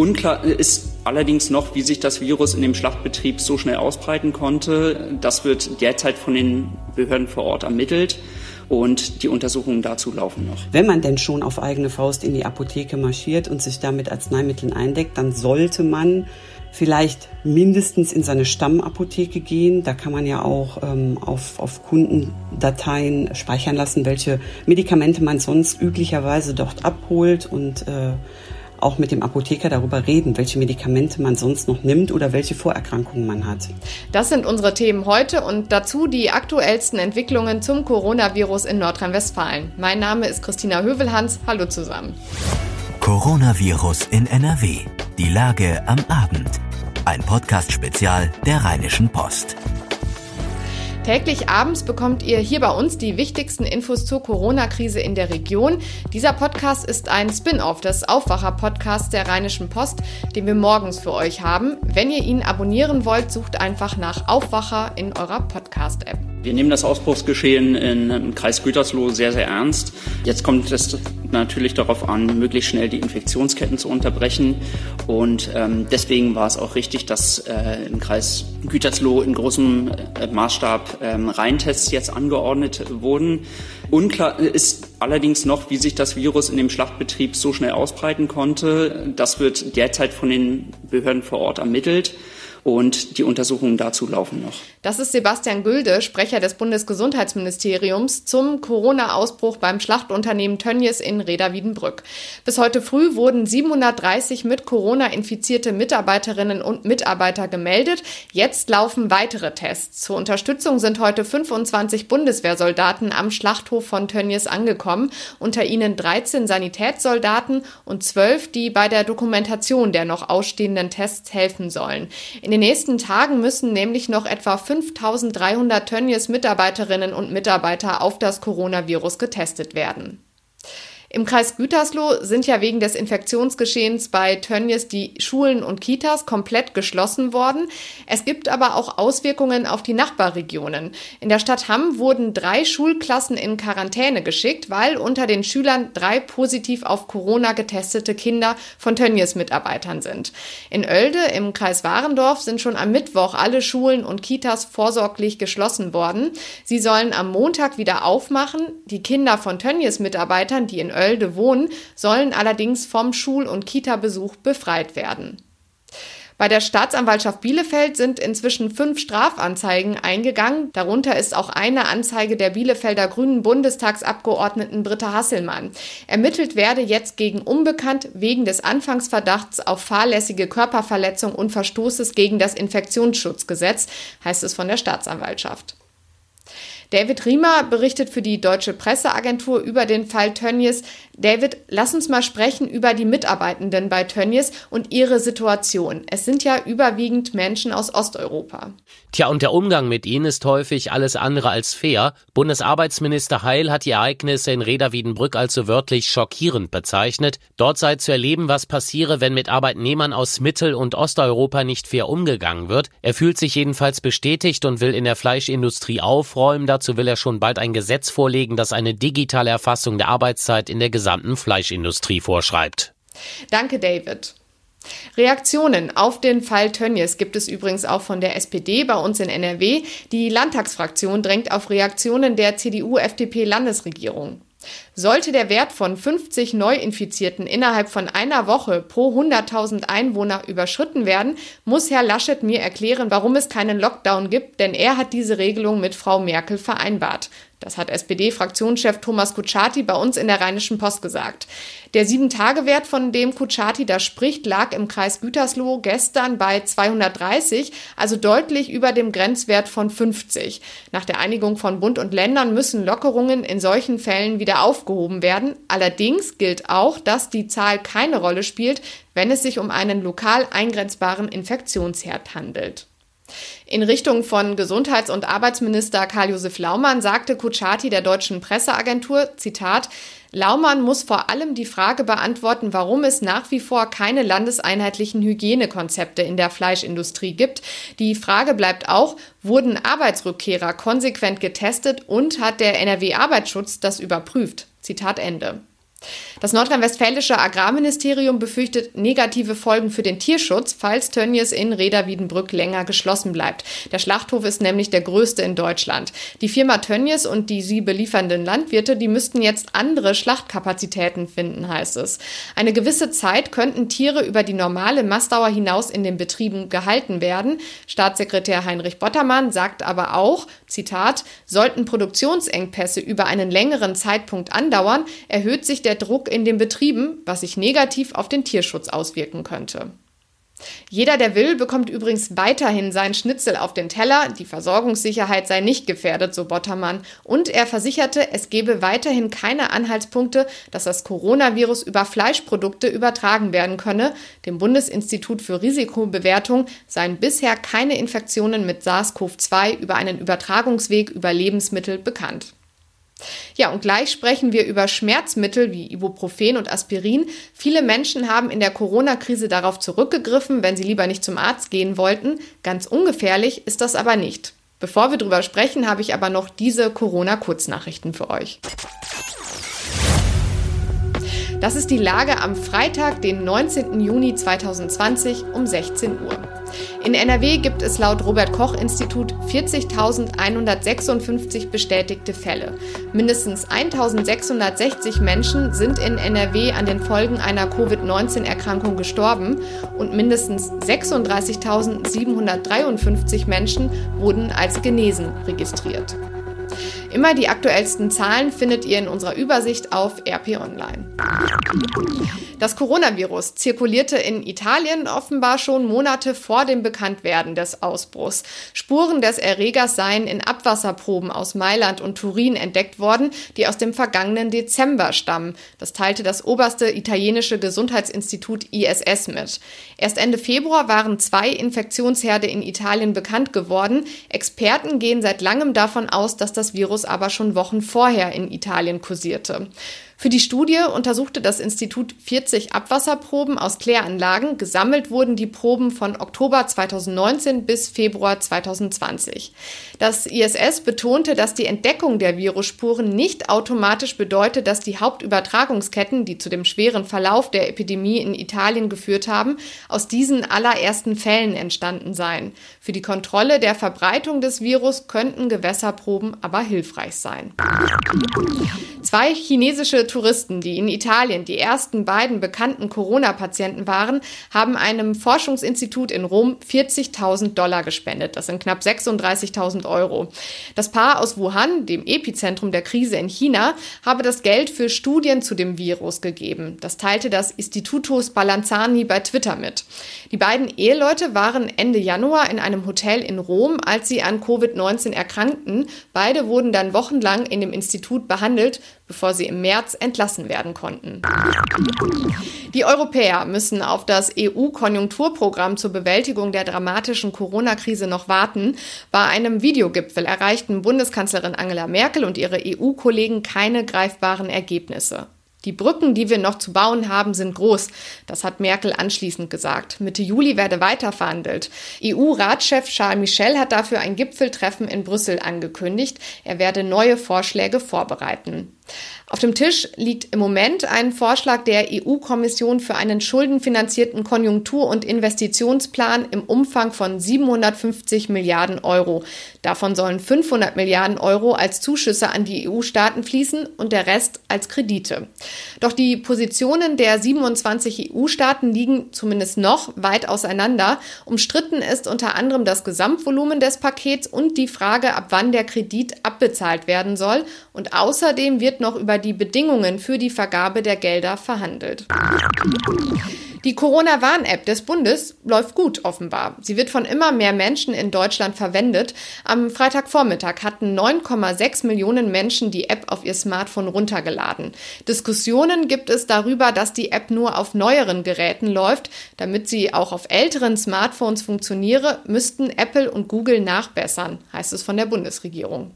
Unklar ist allerdings noch, wie sich das Virus in dem Schlachtbetrieb so schnell ausbreiten konnte. Das wird derzeit von den Behörden vor Ort ermittelt und die Untersuchungen dazu laufen noch. Wenn man denn schon auf eigene Faust in die Apotheke marschiert und sich damit Arzneimitteln eindeckt, dann sollte man vielleicht mindestens in seine Stammapotheke gehen. Da kann man ja auch ähm, auf, auf Kundendateien speichern lassen, welche Medikamente man sonst üblicherweise dort abholt und äh, auch mit dem Apotheker darüber reden, welche Medikamente man sonst noch nimmt oder welche Vorerkrankungen man hat. Das sind unsere Themen heute und dazu die aktuellsten Entwicklungen zum Coronavirus in Nordrhein-Westfalen. Mein Name ist Christina Hövelhans. Hallo zusammen. Coronavirus in NRW. Die Lage am Abend. Ein Podcast-Spezial der Rheinischen Post. Täglich abends bekommt ihr hier bei uns die wichtigsten Infos zur Corona-Krise in der Region. Dieser Podcast ist ein Spin-off des Aufwacher-Podcasts der Rheinischen Post, den wir morgens für euch haben. Wenn ihr ihn abonnieren wollt, sucht einfach nach Aufwacher in eurer Podcast-App. Wir nehmen das Ausbruchsgeschehen im Kreis Gütersloh sehr, sehr ernst. Jetzt kommt es natürlich darauf an, möglichst schnell die Infektionsketten zu unterbrechen. Und ähm, deswegen war es auch richtig, dass äh, im Kreis Gütersloh in großem äh, Maßstab ähm, Reihentests jetzt angeordnet wurden. Unklar ist allerdings noch, wie sich das Virus in dem Schlachtbetrieb so schnell ausbreiten konnte. Das wird derzeit von den Behörden vor Ort ermittelt und die Untersuchungen dazu laufen noch. Das ist Sebastian Gülde, Sprecher des Bundesgesundheitsministeriums zum Corona-Ausbruch beim Schlachtunternehmen Tönnies in Reda-Wiedenbrück. Bis heute früh wurden 730 mit Corona infizierte Mitarbeiterinnen und Mitarbeiter gemeldet. Jetzt laufen weitere Tests. Zur Unterstützung sind heute 25 Bundeswehrsoldaten am Schlachthof von Tönnies angekommen, unter ihnen 13 Sanitätssoldaten und 12, die bei der Dokumentation der noch ausstehenden Tests helfen sollen. In in den nächsten Tagen müssen nämlich noch etwa 5300 Tönnies Mitarbeiterinnen und Mitarbeiter auf das Coronavirus getestet werden. Im Kreis Gütersloh sind ja wegen des Infektionsgeschehens bei Tönnies die Schulen und Kitas komplett geschlossen worden. Es gibt aber auch Auswirkungen auf die Nachbarregionen. In der Stadt Hamm wurden drei Schulklassen in Quarantäne geschickt, weil unter den Schülern drei positiv auf Corona getestete Kinder von Tönnies Mitarbeitern sind. In Oelde im Kreis Warendorf sind schon am Mittwoch alle Schulen und Kitas vorsorglich geschlossen worden. Sie sollen am Montag wieder aufmachen. Die Kinder von Tönnies Mitarbeitern, die in wohnen, sollen allerdings vom Schul- und Kita-Besuch befreit werden. Bei der Staatsanwaltschaft Bielefeld sind inzwischen fünf Strafanzeigen eingegangen. Darunter ist auch eine Anzeige der Bielefelder Grünen Bundestagsabgeordneten Britta Hasselmann. Ermittelt werde jetzt gegen Unbekannt wegen des Anfangsverdachts auf fahrlässige Körperverletzung und Verstoßes gegen das Infektionsschutzgesetz, heißt es von der Staatsanwaltschaft. David Riemer berichtet für die Deutsche Presseagentur über den Fall Tönnies. David, lass uns mal sprechen über die Mitarbeitenden bei Tönnies und ihre Situation. Es sind ja überwiegend Menschen aus Osteuropa. Tja, und der Umgang mit ihnen ist häufig alles andere als fair. Bundesarbeitsminister Heil hat die Ereignisse in Reda-Wiedenbrück als so wörtlich schockierend bezeichnet. Dort sei zu erleben, was passiere, wenn mit Arbeitnehmern aus Mittel- und Osteuropa nicht fair umgegangen wird. Er fühlt sich jedenfalls bestätigt und will in der Fleischindustrie aufräumen. Dazu will er schon bald ein Gesetz vorlegen, das eine digitale Erfassung der Arbeitszeit in der gesamten Fleischindustrie vorschreibt. Danke, David. Reaktionen auf den Fall Tönnies gibt es übrigens auch von der SPD bei uns in NRW. Die Landtagsfraktion drängt auf Reaktionen der CDU-FDP-Landesregierung. Sollte der Wert von 50 Neuinfizierten innerhalb von einer Woche pro 100.000 Einwohner überschritten werden, muss Herr Laschet mir erklären, warum es keinen Lockdown gibt, denn er hat diese Regelung mit Frau Merkel vereinbart. Das hat SPD-Fraktionschef Thomas Kutschaty bei uns in der Rheinischen Post gesagt. Der Sieben-Tage-Wert, von dem Kutschaty da spricht, lag im Kreis Gütersloh gestern bei 230, also deutlich über dem Grenzwert von 50. Nach der Einigung von Bund und Ländern müssen Lockerungen in solchen Fällen wieder aufgehoben werden. Allerdings gilt auch, dass die Zahl keine Rolle spielt, wenn es sich um einen lokal eingrenzbaren Infektionsherd handelt. In Richtung von Gesundheits- und Arbeitsminister Karl-Josef Laumann sagte Kutschaty der deutschen Presseagentur, Zitat, Laumann muss vor allem die Frage beantworten, warum es nach wie vor keine landeseinheitlichen Hygienekonzepte in der Fleischindustrie gibt. Die Frage bleibt auch, wurden Arbeitsrückkehrer konsequent getestet und hat der NRW Arbeitsschutz das überprüft? Zitat Ende. Das nordrhein-westfälische Agrarministerium befürchtet negative Folgen für den Tierschutz, falls Tönnies in Reda-Wiedenbrück länger geschlossen bleibt. Der Schlachthof ist nämlich der größte in Deutschland. Die Firma Tönnies und die sie beliefernden Landwirte, die müssten jetzt andere Schlachtkapazitäten finden, heißt es. Eine gewisse Zeit könnten Tiere über die normale Mastdauer hinaus in den Betrieben gehalten werden. Staatssekretär Heinrich Bottermann sagt aber auch, Zitat, sollten Produktionsengpässe über einen längeren Zeitpunkt andauern, erhöht sich der Druck in den Betrieben, was sich negativ auf den Tierschutz auswirken könnte. Jeder, der will, bekommt übrigens weiterhin seinen Schnitzel auf den Teller. Die Versorgungssicherheit sei nicht gefährdet, so Bottermann. Und er versicherte, es gebe weiterhin keine Anhaltspunkte, dass das Coronavirus über Fleischprodukte übertragen werden könne. Dem Bundesinstitut für Risikobewertung seien bisher keine Infektionen mit SARS-CoV-2 über einen Übertragungsweg über Lebensmittel bekannt. Ja, und gleich sprechen wir über Schmerzmittel wie Ibuprofen und Aspirin. Viele Menschen haben in der Corona-Krise darauf zurückgegriffen, wenn sie lieber nicht zum Arzt gehen wollten. Ganz ungefährlich ist das aber nicht. Bevor wir drüber sprechen, habe ich aber noch diese Corona-Kurznachrichten für euch. Das ist die Lage am Freitag, den 19. Juni 2020 um 16 Uhr. In NRW gibt es laut Robert Koch Institut 40.156 bestätigte Fälle. Mindestens 1.660 Menschen sind in NRW an den Folgen einer Covid-19-Erkrankung gestorben und mindestens 36.753 Menschen wurden als genesen registriert. Immer die aktuellsten Zahlen findet ihr in unserer Übersicht auf RP Online. Das Coronavirus zirkulierte in Italien offenbar schon Monate vor dem Bekanntwerden des Ausbruchs. Spuren des Erregers seien in Abwasserproben aus Mailand und Turin entdeckt worden, die aus dem vergangenen Dezember stammen. Das teilte das oberste italienische Gesundheitsinstitut ISS mit. Erst Ende Februar waren zwei Infektionsherde in Italien bekannt geworden. Experten gehen seit langem davon aus, dass das Virus aber schon Wochen vorher in Italien kursierte. Für die Studie untersuchte das Institut 40 Abwasserproben aus Kläranlagen. Gesammelt wurden die Proben von Oktober 2019 bis Februar 2020. Das ISS betonte, dass die Entdeckung der Virusspuren nicht automatisch bedeutet, dass die Hauptübertragungsketten, die zu dem schweren Verlauf der Epidemie in Italien geführt haben, aus diesen allerersten Fällen entstanden seien. Für die Kontrolle der Verbreitung des Virus könnten Gewässerproben aber hilfreich sein. Zwei chinesische Touristen, die in Italien die ersten beiden bekannten Corona-Patienten waren, haben einem Forschungsinstitut in Rom 40.000 Dollar gespendet. Das sind knapp 36.000 Euro. Das Paar aus Wuhan, dem Epizentrum der Krise in China, habe das Geld für Studien zu dem Virus gegeben. Das teilte das Instituto Spallanzani bei Twitter mit. Die beiden Eheleute waren Ende Januar in einem Hotel in Rom, als sie an Covid-19 erkrankten. Beide wurden dann wochenlang in dem Institut behandelt, bevor sie im März entlassen werden konnten. Die Europäer müssen auf das EU-Konjunkturprogramm zur Bewältigung der dramatischen Corona-Krise noch warten. Bei einem Videogipfel erreichten Bundeskanzlerin Angela Merkel und ihre EU-Kollegen keine greifbaren Ergebnisse. Die Brücken, die wir noch zu bauen haben, sind groß. Das hat Merkel anschließend gesagt. Mitte Juli werde weiter verhandelt. EU-Ratschef Charles Michel hat dafür ein Gipfeltreffen in Brüssel angekündigt. Er werde neue Vorschläge vorbereiten. Auf dem Tisch liegt im Moment ein Vorschlag der EU-Kommission für einen schuldenfinanzierten Konjunktur- und Investitionsplan im Umfang von 750 Milliarden Euro. Davon sollen 500 Milliarden Euro als Zuschüsse an die EU-Staaten fließen und der Rest als Kredite. Doch die Positionen der 27 EU-Staaten liegen zumindest noch weit auseinander. Umstritten ist unter anderem das Gesamtvolumen des Pakets und die Frage, ab wann der Kredit abbezahlt werden soll. Und außerdem wird noch über die Bedingungen für die Vergabe der Gelder verhandelt. Die Corona-Warn-App des Bundes läuft gut offenbar. Sie wird von immer mehr Menschen in Deutschland verwendet. Am Freitagvormittag hatten 9,6 Millionen Menschen die App auf ihr Smartphone runtergeladen. Diskussionen gibt es darüber, dass die App nur auf neueren Geräten läuft. Damit sie auch auf älteren Smartphones funktioniere, müssten Apple und Google nachbessern, heißt es von der Bundesregierung.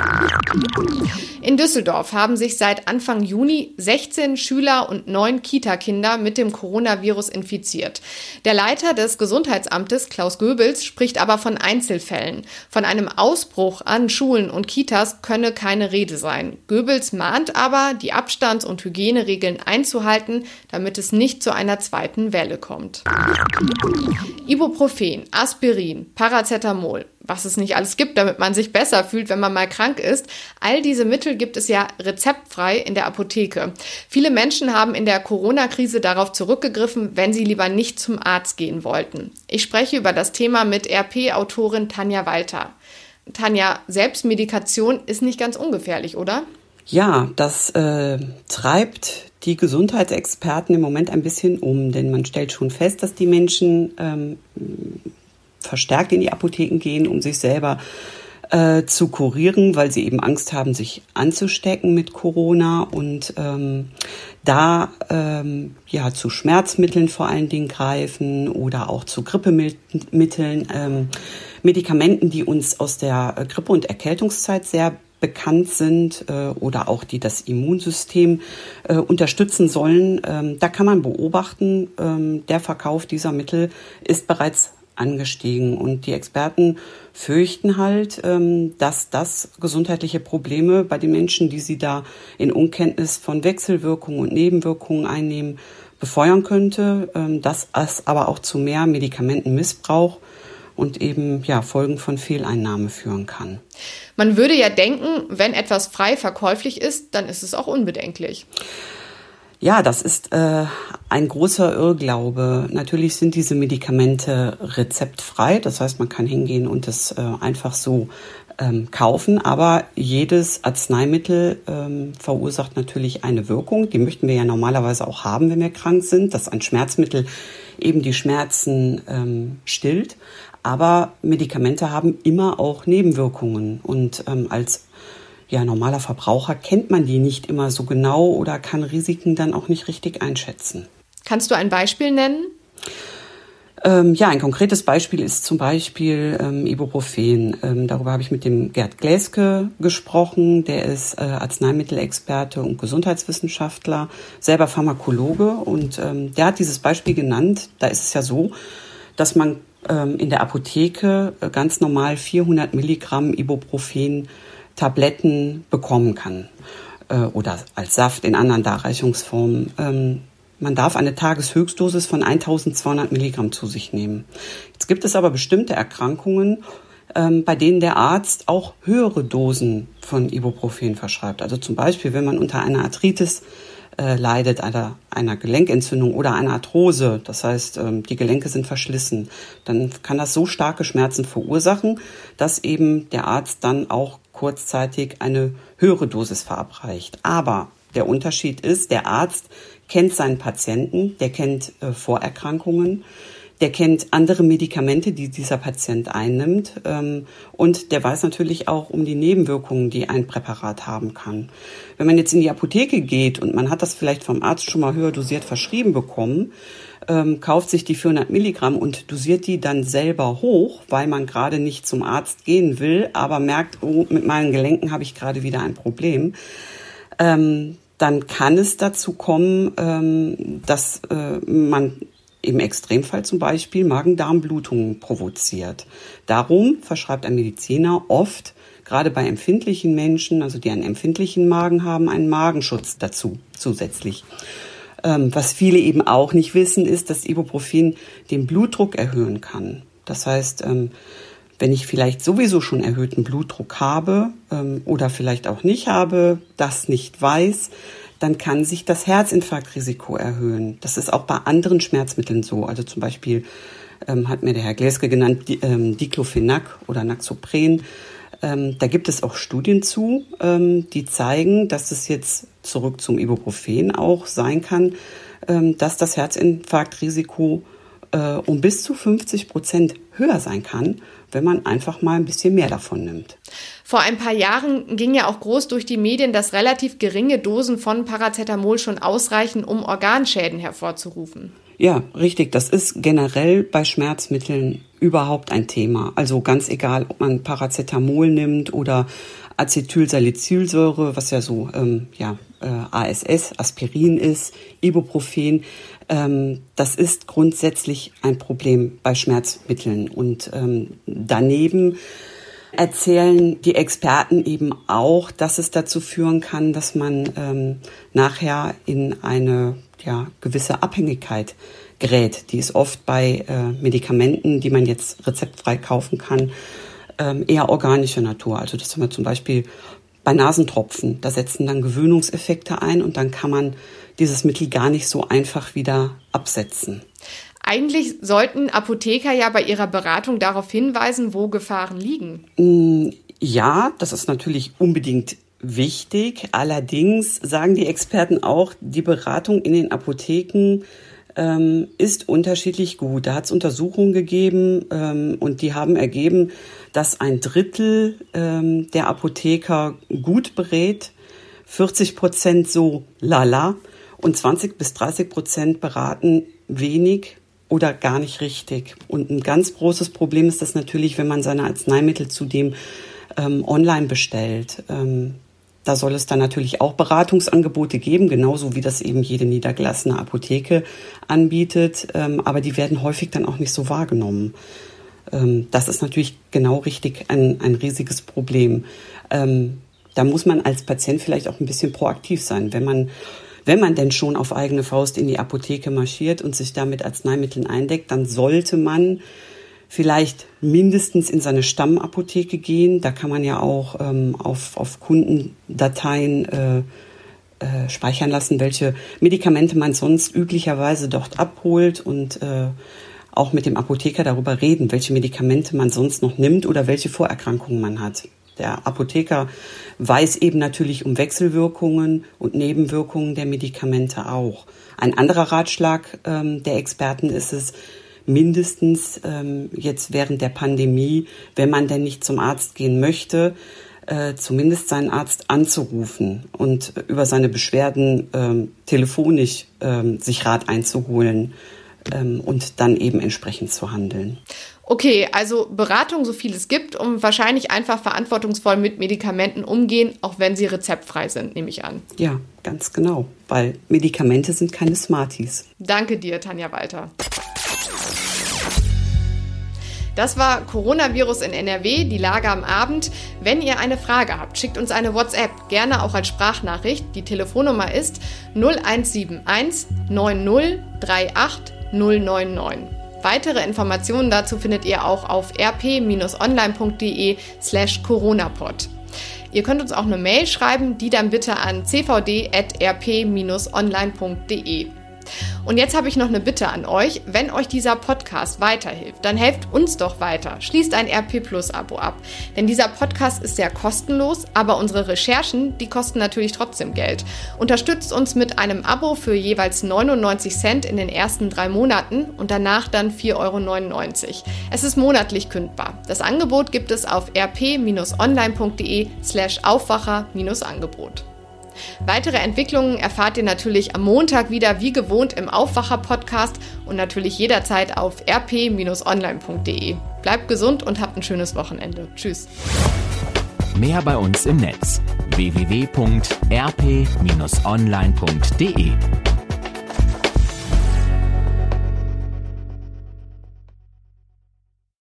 In Düsseldorf haben sich seit Anfang Juni 16 Schüler und 9 Kita-Kinder mit dem Coronavirus infiziert infiziert. Der Leiter des Gesundheitsamtes, Klaus Goebbels, spricht aber von Einzelfällen. Von einem Ausbruch an Schulen und Kitas könne keine Rede sein. Goebbels mahnt aber, die Abstands- und Hygieneregeln einzuhalten, damit es nicht zu einer zweiten Welle kommt. Ibuprofen, Aspirin, Paracetamol, was es nicht alles gibt, damit man sich besser fühlt, wenn man mal krank ist. All diese Mittel gibt es ja rezeptfrei in der Apotheke. Viele Menschen haben in der Corona-Krise darauf zurückgegriffen, wenn sie lieber nicht zum Arzt gehen wollten. Ich spreche über das Thema mit RP-Autorin Tanja Walter. Tanja, Selbstmedikation ist nicht ganz ungefährlich, oder? Ja, das äh, treibt die Gesundheitsexperten im Moment ein bisschen um, denn man stellt schon fest, dass die Menschen ähm, verstärkt in die Apotheken gehen, um sich selber äh, zu kurieren, weil sie eben Angst haben, sich anzustecken mit Corona und ähm, da ähm, ja zu Schmerzmitteln vor allen Dingen greifen oder auch zu Grippemitteln, ähm, Medikamenten, die uns aus der Grippe- und Erkältungszeit sehr bekannt sind äh, oder auch die das Immunsystem äh, unterstützen sollen. Ähm, da kann man beobachten, ähm, der Verkauf dieser Mittel ist bereits angestiegen. Und die Experten fürchten halt, ähm, dass das gesundheitliche Probleme bei den Menschen, die sie da in Unkenntnis von Wechselwirkungen und Nebenwirkungen einnehmen, befeuern könnte, ähm, dass es aber auch zu mehr Medikamentenmissbrauch und eben ja Folgen von Fehleinnahme führen kann. Man würde ja denken, wenn etwas frei verkäuflich ist, dann ist es auch unbedenklich. Ja, das ist äh, ein großer Irrglaube. Natürlich sind diese Medikamente rezeptfrei, das heißt, man kann hingehen und es äh, einfach so ähm, kaufen, aber jedes Arzneimittel ähm, verursacht natürlich eine Wirkung. Die möchten wir ja normalerweise auch haben, wenn wir krank sind, dass ein Schmerzmittel eben die Schmerzen ähm, stillt. Aber Medikamente haben immer auch Nebenwirkungen und ähm, als ja, normaler Verbraucher kennt man die nicht immer so genau oder kann Risiken dann auch nicht richtig einschätzen. Kannst du ein Beispiel nennen? Ähm, ja, ein konkretes Beispiel ist zum Beispiel ähm, Ibuprofen. Ähm, darüber habe ich mit dem Gerd Gläske gesprochen. Der ist äh, Arzneimittelexperte und Gesundheitswissenschaftler, selber Pharmakologe. Und ähm, der hat dieses Beispiel genannt. Da ist es ja so, dass man ähm, in der Apotheke äh, ganz normal 400 Milligramm Ibuprofen Tabletten bekommen kann äh, oder als Saft in anderen Darreichungsformen. Ähm, man darf eine Tageshöchstdosis von 1200 Milligramm zu sich nehmen. Jetzt gibt es aber bestimmte Erkrankungen, ähm, bei denen der Arzt auch höhere Dosen von Ibuprofen verschreibt. Also zum Beispiel, wenn man unter einer Arthritis äh, leidet, einer, einer Gelenkentzündung oder einer Arthrose, das heißt, ähm, die Gelenke sind verschlissen, dann kann das so starke Schmerzen verursachen, dass eben der Arzt dann auch kurzzeitig eine höhere Dosis verabreicht. Aber der Unterschied ist, der Arzt kennt seinen Patienten, der kennt äh, Vorerkrankungen, der kennt andere Medikamente, die dieser Patient einnimmt ähm, und der weiß natürlich auch um die Nebenwirkungen, die ein Präparat haben kann. Wenn man jetzt in die Apotheke geht und man hat das vielleicht vom Arzt schon mal höher dosiert verschrieben bekommen, ähm, kauft sich die 400 Milligramm und dosiert die dann selber hoch, weil man gerade nicht zum Arzt gehen will, aber merkt, oh, mit meinen Gelenken habe ich gerade wieder ein Problem. Ähm, dann kann es dazu kommen, ähm, dass äh, man im Extremfall zum Beispiel Magen-Darm-Blutungen provoziert. Darum verschreibt ein Mediziner oft, gerade bei empfindlichen Menschen, also die einen empfindlichen Magen haben, einen Magenschutz dazu zusätzlich. Ähm, was viele eben auch nicht wissen, ist, dass Ibuprofen den Blutdruck erhöhen kann. Das heißt, ähm, wenn ich vielleicht sowieso schon erhöhten Blutdruck habe ähm, oder vielleicht auch nicht habe, das nicht weiß, dann kann sich das Herzinfarktrisiko erhöhen. Das ist auch bei anderen Schmerzmitteln so. Also zum Beispiel ähm, hat mir der Herr Gläske genannt, die, ähm, Diclofenac oder Naxopren. Ähm, da gibt es auch Studien zu, ähm, die zeigen, dass es jetzt zurück zum Ibuprofen auch sein kann, ähm, dass das Herzinfarktrisiko äh, um bis zu 50 Prozent höher sein kann, wenn man einfach mal ein bisschen mehr davon nimmt. Vor ein paar Jahren ging ja auch groß durch die Medien, dass relativ geringe Dosen von Paracetamol schon ausreichen, um Organschäden hervorzurufen. Ja, richtig. Das ist generell bei Schmerzmitteln überhaupt ein Thema. Also ganz egal, ob man Paracetamol nimmt oder Acetylsalicylsäure, was ja so ähm, ja, äh, ASS, Aspirin ist, Ibuprofen. Ähm, das ist grundsätzlich ein Problem bei Schmerzmitteln. Und ähm, daneben erzählen die Experten eben auch, dass es dazu führen kann, dass man ähm, nachher in eine ja, gewisse Abhängigkeit gerät. Die ist oft bei äh, Medikamenten, die man jetzt rezeptfrei kaufen kann, eher organischer Natur. Also das haben wir zum Beispiel bei Nasentropfen. Da setzen dann Gewöhnungseffekte ein und dann kann man dieses Mittel gar nicht so einfach wieder absetzen. Eigentlich sollten Apotheker ja bei ihrer Beratung darauf hinweisen, wo Gefahren liegen. Mm, ja, das ist natürlich unbedingt wichtig. Allerdings sagen die Experten auch, die Beratung in den Apotheken ähm, ist unterschiedlich gut. Da hat es Untersuchungen gegeben ähm, und die haben ergeben, dass ein Drittel ähm, der Apotheker gut berät, 40 Prozent so lala und 20 bis 30 Prozent beraten wenig oder gar nicht richtig. Und ein ganz großes Problem ist das natürlich, wenn man seine Arzneimittel zudem ähm, online bestellt. Ähm, da soll es dann natürlich auch Beratungsangebote geben, genauso wie das eben jede niedergelassene Apotheke anbietet. Ähm, aber die werden häufig dann auch nicht so wahrgenommen. Ähm, das ist natürlich genau richtig ein, ein riesiges Problem. Ähm, da muss man als Patient vielleicht auch ein bisschen proaktiv sein. Wenn man, wenn man denn schon auf eigene Faust in die Apotheke marschiert und sich da mit Arzneimitteln eindeckt, dann sollte man vielleicht mindestens in seine Stammapotheke gehen. Da kann man ja auch ähm, auf, auf Kundendateien äh, äh, speichern lassen, welche Medikamente man sonst üblicherweise dort abholt und äh, auch mit dem Apotheker darüber reden, welche Medikamente man sonst noch nimmt oder welche Vorerkrankungen man hat. Der Apotheker weiß eben natürlich um Wechselwirkungen und Nebenwirkungen der Medikamente auch. Ein anderer Ratschlag ähm, der Experten ist es, mindestens ähm, jetzt während der Pandemie, wenn man denn nicht zum Arzt gehen möchte, äh, zumindest seinen Arzt anzurufen und über seine Beschwerden ähm, telefonisch ähm, sich Rat einzuholen ähm, und dann eben entsprechend zu handeln. Okay, also Beratung, so viel es gibt, um wahrscheinlich einfach verantwortungsvoll mit Medikamenten umgehen, auch wenn sie rezeptfrei sind, nehme ich an. Ja, ganz genau, weil Medikamente sind keine Smarties. Danke dir, Tanja Walter. Das war Coronavirus in NRW, die Lage am Abend. Wenn ihr eine Frage habt, schickt uns eine WhatsApp, gerne auch als Sprachnachricht. Die Telefonnummer ist 0171 90 38 099. Weitere Informationen dazu findet ihr auch auf rp-online.de slash coronapod. Ihr könnt uns auch eine Mail schreiben, die dann bitte an cvd.rp-online.de. Und jetzt habe ich noch eine Bitte an euch. Wenn euch dieser Podcast weiterhilft, dann helft uns doch weiter. Schließt ein RP Plus Abo ab. Denn dieser Podcast ist sehr kostenlos, aber unsere Recherchen, die kosten natürlich trotzdem Geld. Unterstützt uns mit einem Abo für jeweils 99 Cent in den ersten drei Monaten und danach dann 4,99 Euro. Es ist monatlich kündbar. Das Angebot gibt es auf rp-online.de slash Aufwacher-Angebot. Weitere Entwicklungen erfahrt ihr natürlich am Montag wieder wie gewohnt im Aufwacher-Podcast und natürlich jederzeit auf rp-online.de. Bleibt gesund und habt ein schönes Wochenende. Tschüss. Mehr bei uns im Netz www.rp-online.de